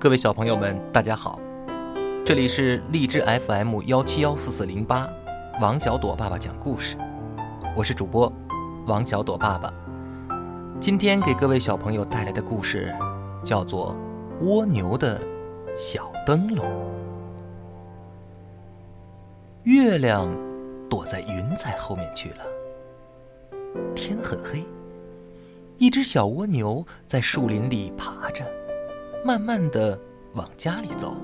各位小朋友们，大家好，这里是荔枝 FM 幺七幺四四零八，王小朵爸爸讲故事，我是主播王小朵爸爸。今天给各位小朋友带来的故事叫做《蜗牛的小灯笼》。月亮躲在云彩后面去了，天很黑，一只小蜗牛在树林里爬。慢慢的往家里走，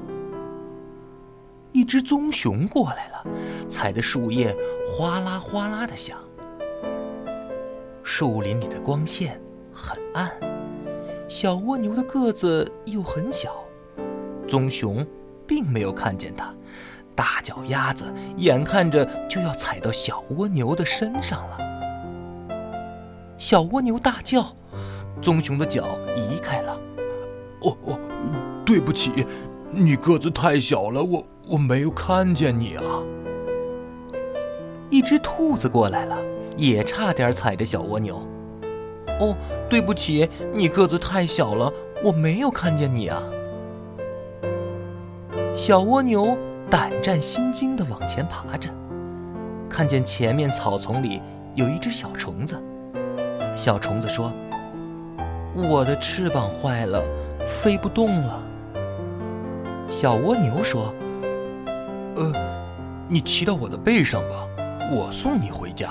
一只棕熊过来了，踩的树叶哗啦哗啦的响。树林里的光线很暗，小蜗牛的个子又很小，棕熊并没有看见它，大脚丫子眼看着就要踩到小蜗牛的身上了。小蜗牛大叫，棕熊的脚移开了。哦哦，对不起，你个子太小了，我我没有看见你啊。一只兔子过来了，也差点踩着小蜗牛。哦，对不起，你个子太小了，我没有看见你啊。小蜗牛胆战心惊地往前爬着，看见前面草丛里有一只小虫子。小虫子说：“我的翅膀坏了。”飞不动了。小蜗牛说：“呃，你骑到我的背上吧，我送你回家。”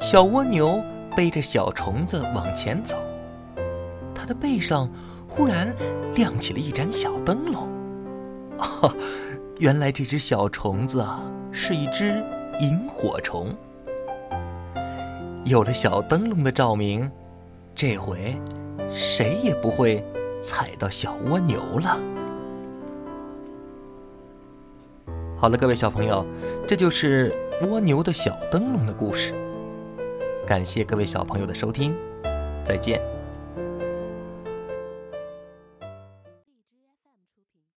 小蜗牛背着小虫子往前走，它的背上忽然亮起了一盏小灯笼。哦，原来这只小虫子啊，是一只萤火虫。有了小灯笼的照明，这回。谁也不会踩到小蜗牛了。好了，各位小朋友，这就是蜗牛的小灯笼的故事。感谢各位小朋友的收听，再见。